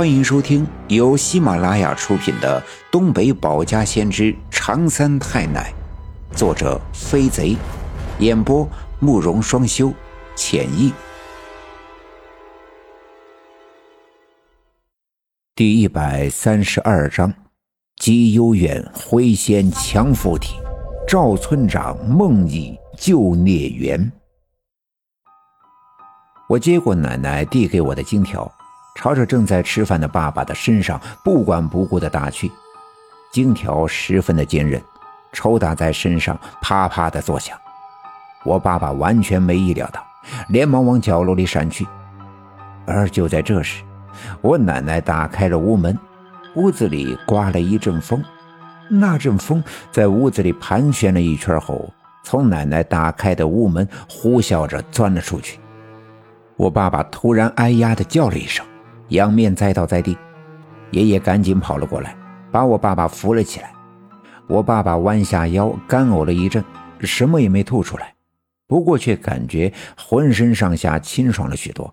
欢迎收听由喜马拉雅出品的《东北保家先知长三太奶》，作者飞贼，演播慕容双修，浅意。第一百三十二章：姬幽远挥仙强附体，赵村长梦忆救孽缘。我接过奶奶递给我的金条。朝着正在吃饭的爸爸的身上不管不顾地打去，金条十分的坚韧，抽打在身上啪啪的作响。我爸爸完全没意料到，连忙往角落里闪去。而就在这时，我奶奶打开了屋门，屋子里刮了一阵风，那阵风在屋子里盘旋了一圈后，从奶奶打开的屋门呼啸着钻了出去。我爸爸突然哎呀的叫了一声。仰面栽倒在地，爷爷赶紧跑了过来，把我爸爸扶了起来。我爸爸弯下腰，干呕了一阵，什么也没吐出来，不过却感觉浑身上下清爽了许多，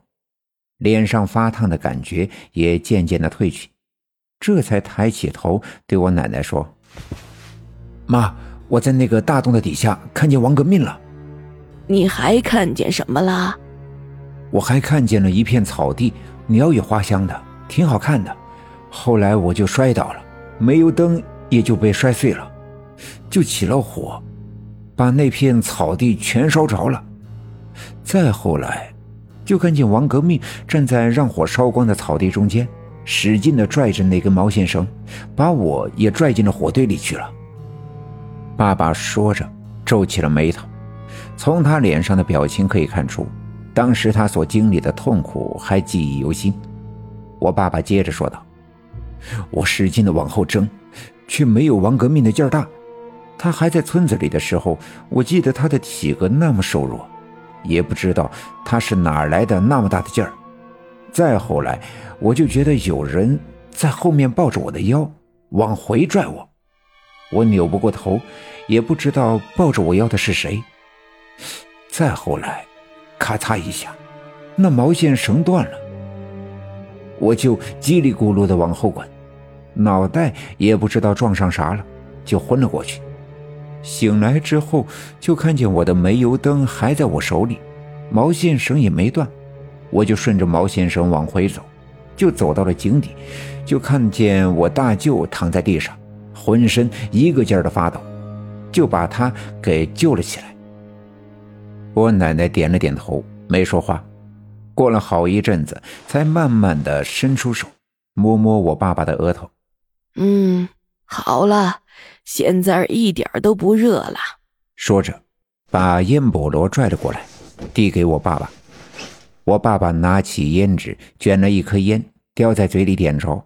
脸上发烫的感觉也渐渐的褪去，这才抬起头对我奶奶说：“妈，我在那个大洞的底下看见王革命了。你还看见什么了？我还看见了一片草地。”鸟语花香的，挺好看的。后来我就摔倒了，煤油灯也就被摔碎了，就起了火，把那片草地全烧着了。再后来，就看见王革命站在让火烧光的草地中间，使劲地拽着那根毛线绳，把我也拽进了火堆里去了。爸爸说着，皱起了眉头，从他脸上的表情可以看出。当时他所经历的痛苦还记忆犹新。我爸爸接着说道：“我使劲的往后挣，却没有王革命的劲儿大。他还在村子里的时候，我记得他的体格那么瘦弱，也不知道他是哪来的那么大的劲儿。再后来，我就觉得有人在后面抱着我的腰往回拽我，我扭不过头，也不知道抱着我腰的是谁。再后来。”咔嚓一下，那毛线绳断了，我就叽里咕噜的往后滚，脑袋也不知道撞上啥了，就昏了过去。醒来之后，就看见我的煤油灯还在我手里，毛线绳也没断，我就顺着毛线绳往回走，就走到了井底，就看见我大舅躺在地上，浑身一个劲儿的发抖，就把他给救了起来。我奶奶点了点头，没说话。过了好一阵子，才慢慢的伸出手，摸摸我爸爸的额头。嗯，好了，现在一点都不热了。说着，把烟菠萝拽了过来，递给我爸爸。我爸爸拿起烟纸，卷了一颗烟，叼在嘴里点着。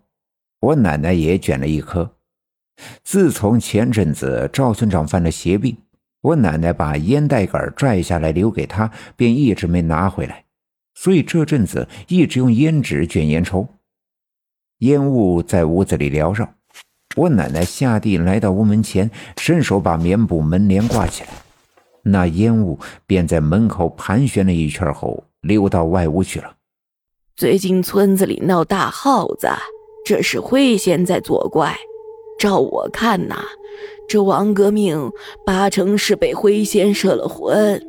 我奶奶也卷了一颗。自从前阵子赵村长犯了邪病。我奶奶把烟袋杆拽下来留给他，便一直没拿回来，所以这阵子一直用烟纸卷烟抽。烟雾在屋子里缭绕，我奶奶下地来到屋门前，伸手把棉布门帘挂起来，那烟雾便在门口盘旋了一圈后溜到外屋去了。最近村子里闹大耗子，这是灰仙在作怪。照我看呐。这王革命八成是被灰仙摄了魂，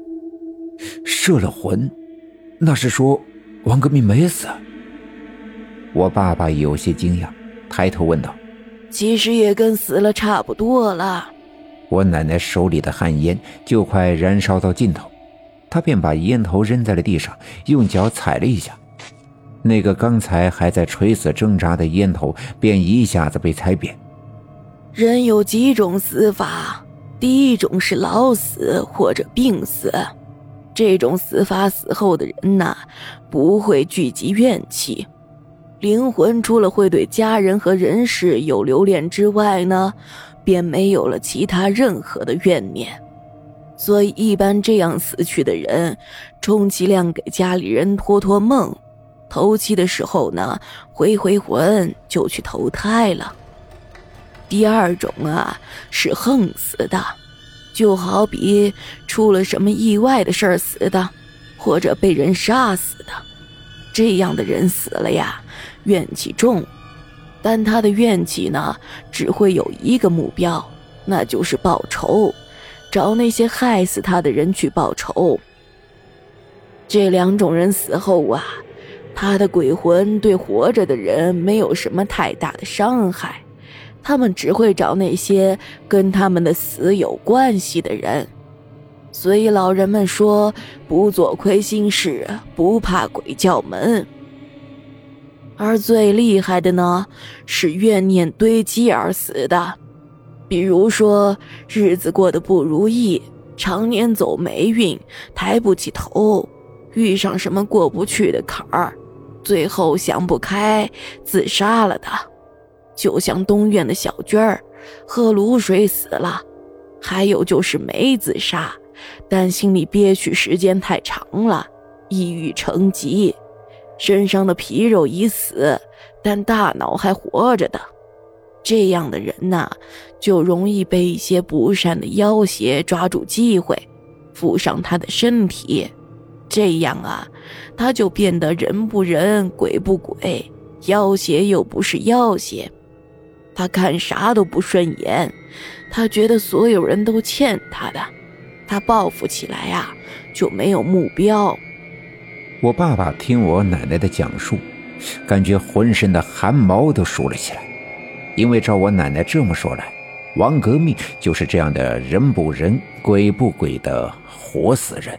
摄了魂，那是说王革命没死？我爸爸有些惊讶，抬头问道：“其实也跟死了差不多了。”我奶奶手里的旱烟就快燃烧到尽头，她便把烟头扔在了地上，用脚踩了一下，那个刚才还在垂死挣扎的烟头便一下子被踩扁。人有几种死法，第一种是老死或者病死。这种死法死后的人呐，不会聚集怨气，灵魂除了会对家人和人事有留恋之外呢，便没有了其他任何的怨念。所以，一般这样死去的人，充其量给家里人托托梦，头七的时候呢，回回魂就去投胎了。第二种啊，是横死的，就好比出了什么意外的事儿死的，或者被人杀死的。这样的人死了呀，怨气重，但他的怨气呢，只会有一个目标，那就是报仇，找那些害死他的人去报仇。这两种人死后啊，他的鬼魂对活着的人没有什么太大的伤害，他们只会找那些跟他们的死有关系的人。所以老人们说：“不做亏心事，不怕鬼叫门。”而最厉害的呢，是怨念堆积而死的，比如说日子过得不如意，常年走霉运，抬不起头。遇上什么过不去的坎儿，最后想不开自杀了的，就像东院的小娟儿，喝卤水死了；还有就是没自杀，但心里憋屈时间太长了，抑郁成疾，身上的皮肉已死，但大脑还活着的。这样的人呐，就容易被一些不善的妖邪抓住机会，附上他的身体。这样啊，他就变得人不人，鬼不鬼，妖邪又不是妖邪，他看啥都不顺眼，他觉得所有人都欠他的，他报复起来呀就没有目标。我爸爸听我奶奶的讲述，感觉浑身的汗毛都竖了起来，因为照我奶奶这么说来，王革命就是这样的人不人，鬼不鬼的活死人。